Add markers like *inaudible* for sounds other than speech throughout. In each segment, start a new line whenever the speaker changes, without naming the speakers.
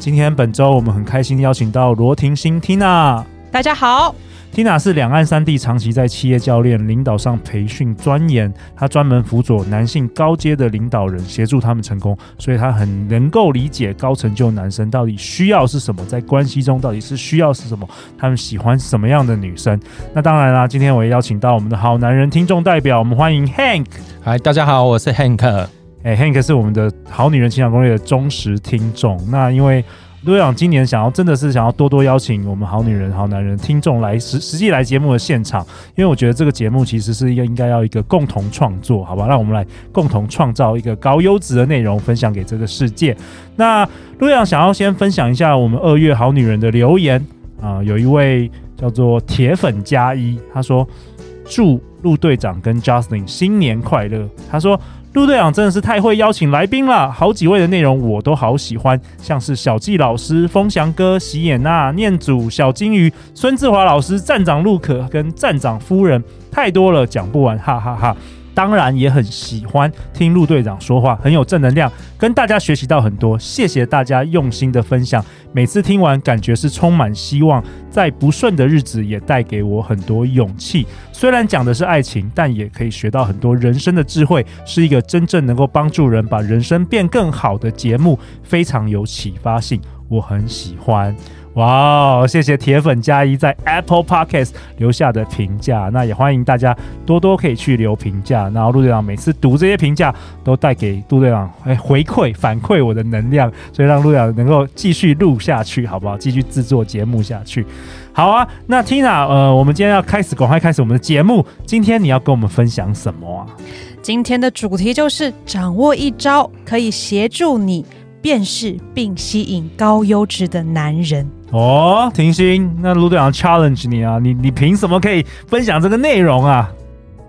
今天本周我们很开心邀请到罗婷欣 Tina。
大家好
，Tina 是两岸三地长期在企业教练领导上培训钻研，她专门辅佐男性高阶的领导人，协助他们成功，所以她很能够理解高成就男生到底需要是什么，在关系中到底是需要是什么，他们喜欢什么样的女生。那当然啦，今天我也邀请到我们的好男人听众代表，我们欢迎 Hank。
嗨，大家好，我是 Hank。
哎、，Hank 是我们的好女人情感攻略的忠实听众。那因为陆阳今年想要真的是想要多多邀请我们好女人、好男人听众来实实际来节目的现场，因为我觉得这个节目其实是一个应该要一个共同创作，好吧？让我们来共同创造一个高优质的内容，分享给这个世界。那陆阳想要先分享一下我们二月好女人的留言啊、有一位叫做铁粉加一，他说祝陆队长跟 Justin 新年快乐。他说。陆队长真的是太会邀请来宾了，好几位的内容我都好喜欢，像是小纪老师、风翔哥、喜眼娜、念祖、小金鱼、孙志华老师、站长陆可跟站长夫人，太多了，讲不完，哈哈哈。当然也很喜欢听陆队长说话，很有正能量，跟大家学习到很多。谢谢大家用心的分享，每次听完感觉是充满希望，在不顺的日子也带给我很多勇气。虽然讲的是爱情，但也可以学到很多人生的智慧，是一个真正能够帮助人把人生变更好的节目，非常有启发性，我很喜欢。哇哦！谢谢铁粉加一在 Apple Podcast 留下的评价，那也欢迎大家多多可以去留评价。然后陆队长每次读这些评价，都带给陆队长哎回馈反馈我的能量，所以让陆队长能够继续录下去，好不好？继续制作节目下去。好啊，那 Tina，呃，我们今天要开始，赶快开始我们的节目。今天你要跟我们分享什么啊？
今天的主题就是掌握一招，可以协助你辨识并吸引高优质的男人。
哦，婷心，那卢队长 challenge 你啊，你你凭什么可以分享这个内容啊？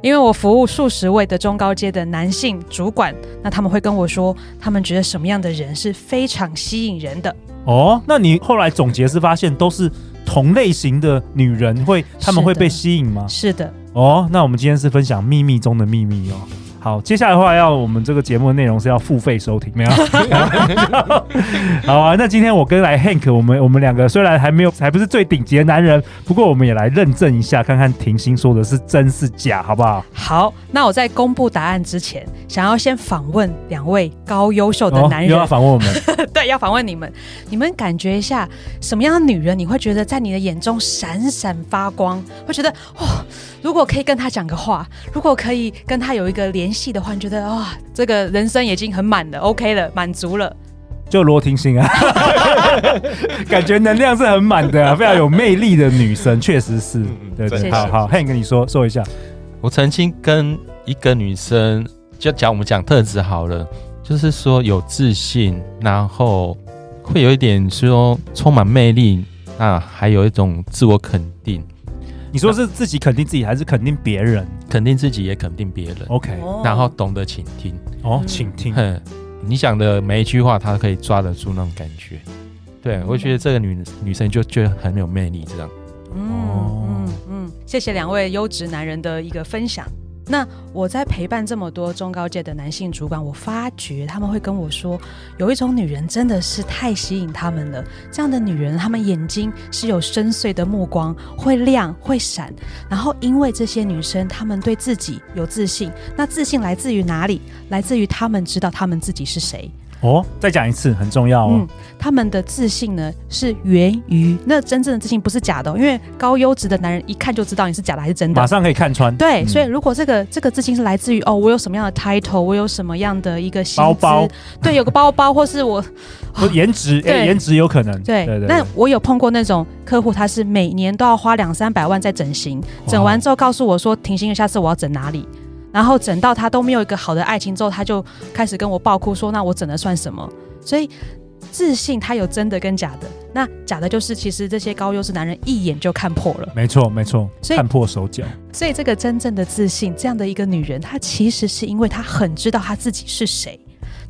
因为我服务数十位的中高阶的男性主管，那他们会跟我说，他们觉得什么样的人是非常吸引人的。
哦，那你后来总结是发现都是同类型的女人会，他们会被吸引吗？
是的。
哦，那我们今天是分享秘密中的秘密哦。好，接下来的话要我们这个节目的内容是要付费收听，没有？*laughs* 好啊，那今天我跟来 Hank，我们我们两个虽然还没有还不是最顶级的男人，不过我们也来认证一下，看看婷欣说的是真是假，好不好？
好，那我在公布答案之前，想要先访问两位高优秀的男人，
哦、又要访问我们，*laughs*
对，要访问你们，你们感觉一下什么样的女人你会觉得在你的眼中闪闪发光，会觉得哇、哦，如果可以跟他讲个话，如果可以跟他有一个联系。的话，你觉得哇，这个人生已经很满了，OK 了，满足了。
就罗婷欣啊，*laughs* 感觉能量是很满的、啊，非常有魅力的女生，确实是。对对，好好，Hank 跟你说说一下。
我曾经跟一个女生，就讲我们讲特质好了，就是说有自信，然后会有一点说充满魅力，那，还有一种自我肯定。
你说是自己肯定自己，还是肯定别人？
肯定自己也肯定别人。
OK，
然后懂得倾听。
哦，倾听。
哼，你讲的每一句话，他可以抓得住那种感觉。对，我觉得这个女女生就觉得很有魅力，这样。
嗯嗯嗯，谢谢两位优质男人的一个分享。那我在陪伴这么多中高阶的男性主管，我发觉他们会跟我说，有一种女人真的是太吸引他们了。这样的女人，她们眼睛是有深邃的目光，会亮会闪。然后因为这些女生，她们对自己有自信，那自信来自于哪里？来自于她们知道她们自己是谁。
哦，再讲一次，很重要哦。嗯，
他们的自信呢，是源于那真正的自信，不是假的哦。因为高优质的男人一看就知道你是假的还是真的，
马上可以看穿。
对，嗯，所以如果这个这个自信是来自于哦，我有什么样的 title，我有什么样的一个包包，对，有个包包，或是我 *laughs*
颜值，哎，颜值有可能。
对对对。那我有碰过那种客户，他是每年都要花两三百万在整形，整完之后告诉我说，婷欣，下次我要整哪里？然后整到他都没有一个好的爱情之后，他就开始跟我爆哭说：“那我整的算什么？”所以自信它有真的跟假的，那假的就是其实这些高优质男人一眼就看破了。
没错，没错，
所以
看破手脚。
所以这个真正的自信，这样的一个女人，她其实是因为她很知道她自己是谁，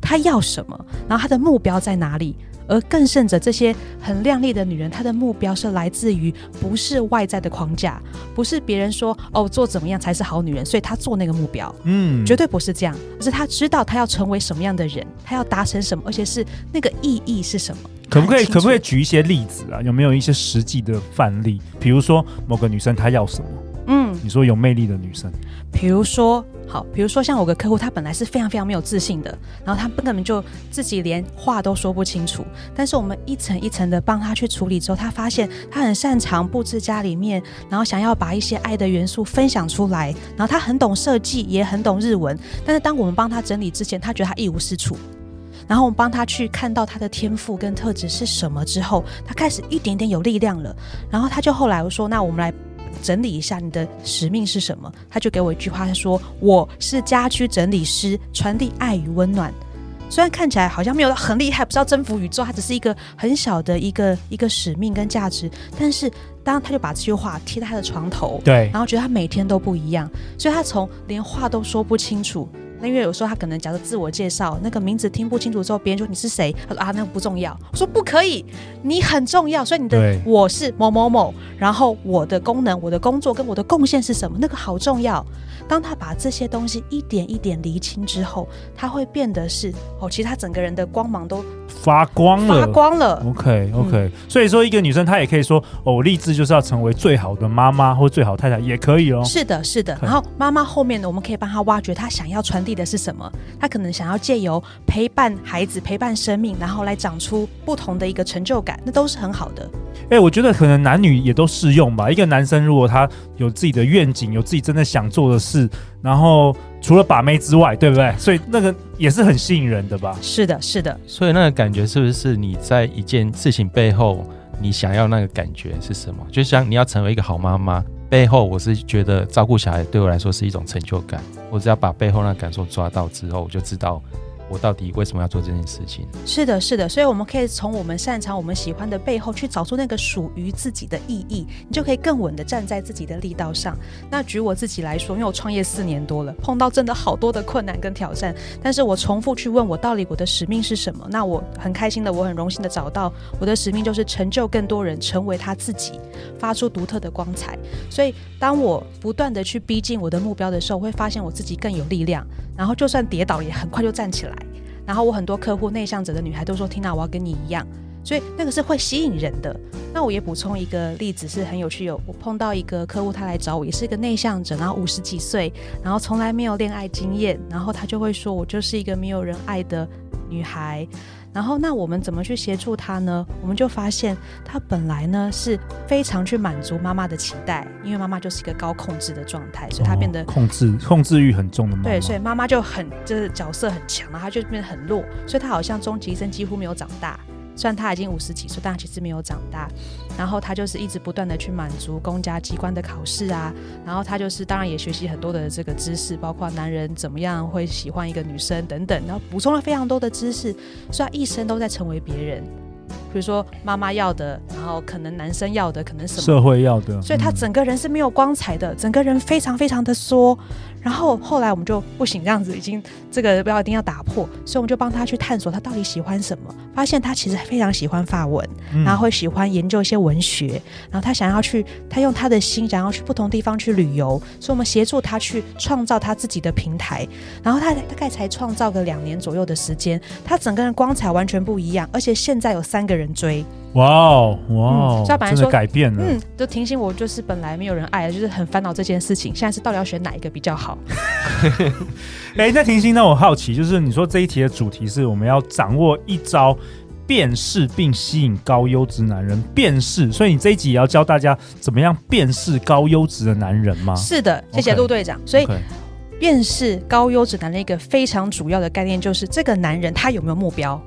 她要什么，然后她的目标在哪里。而更甚者，这些很靓丽的女人，她的目标是来自于不是外在的框架，不是别人说哦做怎么样才是好女人，所以她做那个目标，嗯，绝对不是这样，而是她知道她要成为什么样的人，她要达成什么，而且是那个意义是什么。
可不可以可不可以举一些例子啊？有没有一些实际的范例？比如说某个女生她要什么？你说有魅力的女生，
比如说。好，比如说像我个客户，他本来是非常非常没有自信的，然后他根本就自己连话都说不清楚。但是我们一层一层的帮他去处理之后，他发现他很擅长布置家里面，然后想要把一些爱的元素分享出来，然后他很懂设计，也很懂日文。但是当我们帮他整理之前，他觉得他一无是处。然后我们帮他去看到他的天赋跟特质是什么之后，他开始一点点有力量了。然后他就后来我说：“那我们来。”整理一下你的使命是什么？他就给我一句话，他说：“我是家居整理师，传递爱与温暖。虽然看起来好像没有很厉害，不知道征服宇宙，它只是一个很小的一个一个使命跟价值。但是当他就把这句话贴在他的床头，
对，
然后觉得他每天都不一样，所以他从连话都说不清楚。”那因为有时候他可能假设自我介绍，那个名字听不清楚之后，别人说你是谁？他说啊，那个不重要。我说不可以，你很重要。所以你的我是某某某，然后我的功能、我的工作跟我的贡献是什么？那个好重要。当他把这些东西一点一点厘清之后，他会变得是哦，其实他整个人的光芒都
发光了，
发光了。
OK OK，嗯，所以说一个女生她也可以说哦，我立志就是要成为最好的妈妈或最好太太，也可以哦。
是的，是的。然后妈妈后面呢，我们可以帮她挖掘她想要传递的是什么？他可能想要借由陪伴孩子、陪伴生命，然后来长出不同的一个成就感，那都是很好的。
哎、欸，我觉得可能男女也都适用吧。一个男生如果他有自己的愿景，有自己真的想做的事，然后除了把妹之外，对不对？所以那个也是很吸引人的吧？
是的，是的。
所以那个感觉是不是你在一件事情背后，你想要那个感觉是什么？就像你要成为一个好妈妈，背后我是觉得照顾小孩对我来说是一种成就感。我只要把背后那感受抓到之后，我就知道。我到底为什么要做这件事情？
是的，是的，所以我们可以从我们擅长、我们喜欢的背后去找出那个属于自己的意义，你就可以更稳地站在自己的力道上。那举我自己来说，因为我创业四年多了，碰到真的好多的困难跟挑战，但是我重复去问我到底我的使命是什么？那我很开心的，我很荣幸的找到我的使命就是成就更多人成为他自己，发出独特的光彩。所以当我不断的去逼近我的目标的时候，我会发现我自己更有力量，然后就算跌倒也很快就站起来。然后我很多客户内向者的女孩都说：“Tina，我要跟你一样。”所以那个是会吸引人的。那我也补充一个例子，是很有趣。有我碰到一个客户，他来找我，也是一个内向者，然后五十几岁，然后从来没有恋爱经验，然后他就会说：“我就是一个没有人爱的女孩。”然后，那我们怎么去协助他呢？我们就发现，他本来呢是非常去满足妈妈的期待，因为妈妈就是一个高控制的状态，所以他变得、
哦、控制控制欲很重的妈妈。
对，所以妈妈就很就是角色很强，然后他就变得很弱，所以他好像终其一生几乎没有长大。虽然他已经五十几岁，但他其实没有长大。然后他就是一直不断的去满足公家机关的考试啊。然后他就是当然也学习很多的这个知识，包括男人怎么样会喜欢一个女生等等。然后补充了非常多的知识，所以他一生都在成为别人。比如说妈妈要的，然后可能男生要的，可能什么
社会要的。
所以他整个人是没有光彩的，整个人非常非常的缩。然后 *laughs* 后来我们就不行，这样子已经这个不要一定要打破，所以我们就帮他去探索他到底喜欢什么。发现他其实非常喜欢法文，然后会喜欢研究一些文学，然后他想要去，他用他的心想要去不同地方去旅游，所以我们协助他去创造他自己的平台。然后他大概才创造个两年左右的时间，他整个人光彩完全不一样，而且现在有三个人追。
哇哦哇哦！所以他本来说改变了，
嗯，就提醒我，就是本来没有人爱，就是很烦恼这件事情。现在是到底要选哪一个比较好？*laughs*
哎、欸，那婷心，那我好奇，就是你说这一题的主题是我们要掌握一招辨识并吸引高优质男人，辨识，所以你这一集也要教大家怎么样辨识高优质的男人吗？
是的，谢谢陆队长。所以辨识高优质男人一个非常主要的概念就是这个男人他有没有目标？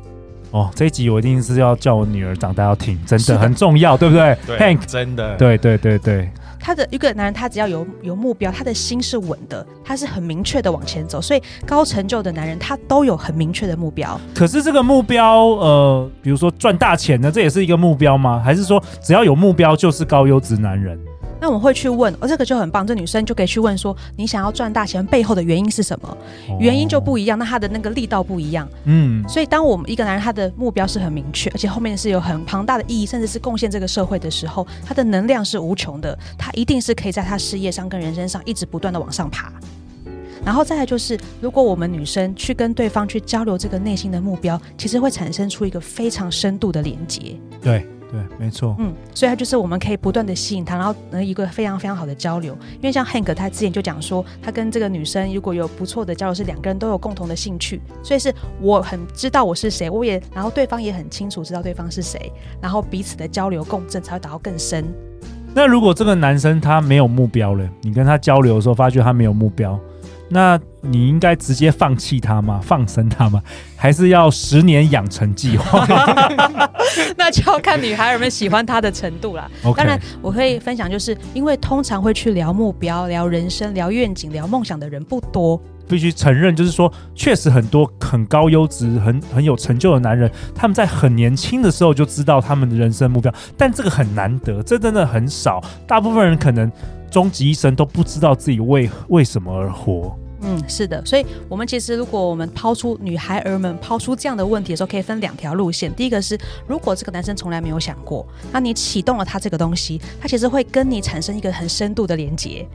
哦，这一集我一定是要叫我女儿长大要听，真的很重要，对不对？
对
，Hank，
真的，
对对对对。
他的一个男人，他只要有有目标，他的心是稳的，他是很明确的往前走。所以高成就的男人，他都有很明确的目标。
可是这个目标，呃，比如说赚大钱呢，这也是一个目标吗？还是说只要有目标就是高优质男人？
那我们会去问，哦，这个就很棒，这女生就可以去问说，你想要赚大钱背后的原因是什么？哦、原因就不一样，那他的那个力道不一样。嗯，所以当我们一个男人他的目标是很明确，而且后面是有很庞大的意义，甚至是贡献这个社会的时候，他的能量是无穷的，他一定是可以在他事业上跟人生上一直不断的往上爬。然后再来就是，如果我们女生去跟对方去交流这个内心的目标，其实会产生出一个非常深度的连接。
对。对，没错。
嗯，所以他就是我们可以不断的吸引他，然后能一个非常非常好的交流。因为像 Hank 他之前就讲说，他跟这个女生如果有不错的交流，是两个人都有共同的兴趣，所以是我很知道我是谁，我也然后对方也很清楚知道对方是谁，然后彼此的交流共振才会达到更深。
那如果这个男生他没有目标了，你跟他交流的时候发觉他没有目标。那你应该直接放弃他吗？放生他吗？还是要十年养成计划？*laughs*
那就要看女孩儿们喜欢他的程度啦。当然，我可以分享，就是因为通常会去聊目标、聊人生、聊愿景、聊梦想的人不多。
必须承认，就是说，确实很多很高优质、很很有成就的男人，他们在很年轻的时候就知道他们的人生目标，但这个很难得，这真的很少。大部分人可能终其一生都不知道自己为为什么而活。
嗯，是的，所以我们其实，如果我们抛出女孩儿们抛出这样的问题的时候，可以分两条路线。第一个是，如果这个男生从来没有想过，那你启动了他这个东西，他其实会跟你产生一个很深度的连接。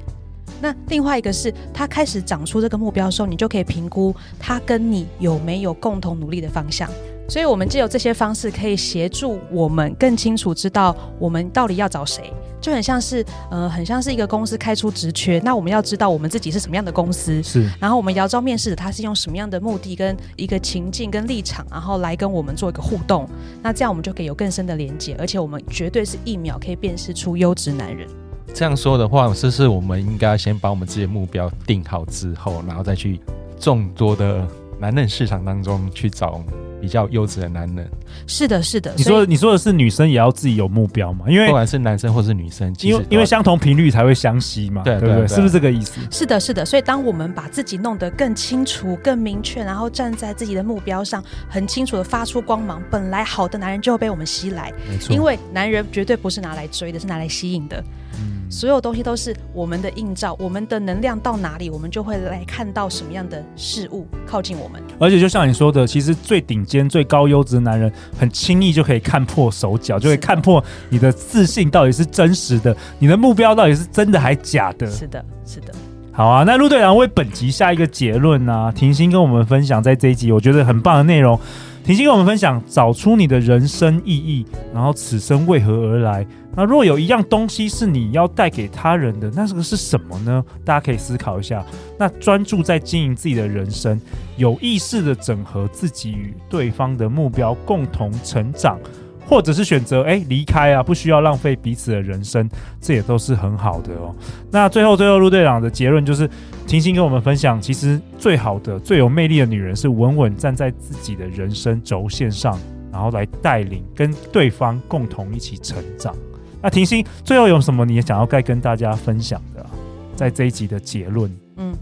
那另外一个是，他开始长出这个目标的时候，你就可以评估他跟你有没有共同努力的方向。所以，我们借由这些方式，可以协助我们更清楚知道我们到底要找谁，就很像是，呃，很像是一个公司开出职缺，那我们要知道我们自己是什么样的公司，
是，
然后我们要招面试者，他是用什么样的目的跟一个情境跟立场，然后来跟我们做一个互动，那这样我们就可以有更深的连接，而且我们绝对是一秒可以辨识出优质男人。
这样说的话，是不是我们应该先把我们自己的目标定好之后，然后再去众多的男人市场当中去找？比较优质的男人，
是的，是的。
你说，你说的是女生也要自己有目标嘛？因为
不管是男生或是女生，
因为因为相同频率才会相吸嘛，对不对，对，对？是不是这个意思？
是的，是的。所以，当我们把自己弄得更清楚、更明确，然后站在自己的目标上，很清楚的发出光芒，本来好的男人就会被我们吸来。没错，因为男人绝对不是拿来追的，是拿来吸引的。所有东西都是我们的映照，我们的能量到哪里，我们就会来看到什么样的事物靠近我们。
而且就像你说的，其实最顶尖、最高优质的男人，很轻易就可以看破手脚，就会看破你的自信到底是真实的，你的目标到底是真的还假的。
是的，是的。
好啊，那陆队长为本集下一个结论啊，婷心跟我们分享在这一集我觉得很棒的内容。婷心跟我们分享，找出你的人生意义，然后此生为何而来。那若有一样东西是你要带给他人的，那这个是什么呢？大家可以思考一下。那专注在经营自己的人生，有意识的整合自己与对方的目标，共同成长。或者是选择哎离开啊，不需要浪费彼此的人生，这也都是很好的哦。那最后最后陆队长的结论就是，婷心跟我们分享，其实最好的、最有魅力的女人是稳稳站在自己的人生轴线上，然后来带领跟对方共同一起成长。那婷心最后有什么你也想要再跟大家分享的啊？在这一集的结论，
嗯，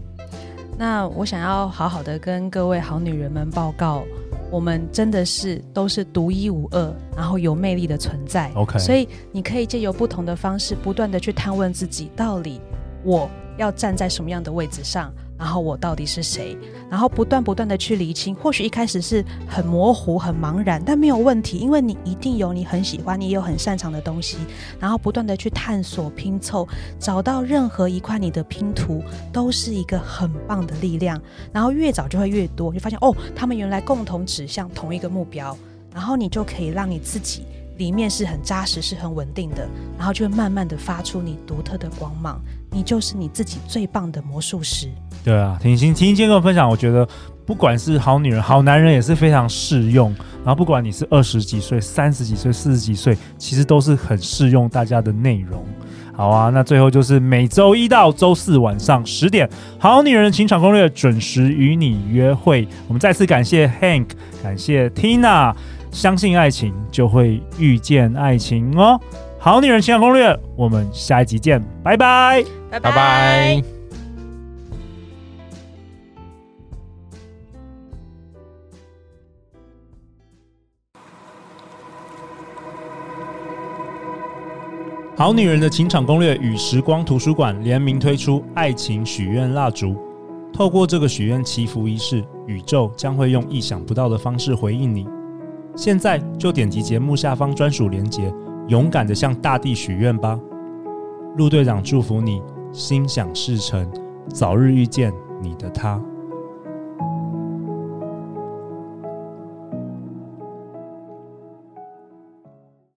那我想要好好的跟各位好女人们报告。我们真的是都是独一无二，然后有魅力的存在。
OK，
所以你可以借由不同的方式，不断的去探问自己，到底我要站在什么样的位置上。然后我到底是谁？然后不断不断的去厘清，或许一开始是很模糊、很茫然，但没有问题，因为你一定有你很喜欢、你有很擅长的东西。然后不断的去探索、拼凑，找到任何一块你的拼图，都是一个很棒的力量。然后越早就会越多，就发现哦，他们原来共同指向同一个目标，然后你就可以让你自己里面是很扎实、是很稳定的，然后就会慢慢的发出你独特的光芒。你就是你自己最棒的魔术师。
对啊，婷心，婷心今天跟我分享，我觉得不管是好女人、好男人也是非常适用。然后不管你是二十几岁、三十几岁、四十几岁，其实都是很适用大家的内容。好啊，那最后就是每周一到周四晚上十点，《好女人情场攻略》准时与你约会。我们再次感谢 Hank，感谢 Tina，相信爱情就会遇见爱情哦。好女人情场攻略，我们下一集见，拜拜，
拜
拜拜。
好女人的情场攻略与时光图书馆联名推出爱情许愿蜡烛，透过这个许愿祈福仪式，宇宙将会用意想不到的方式回应你。现在就点击节目下方专属链接，勇敢的向大地许愿吧。陆队长祝福你心想事成，早日遇见你的他。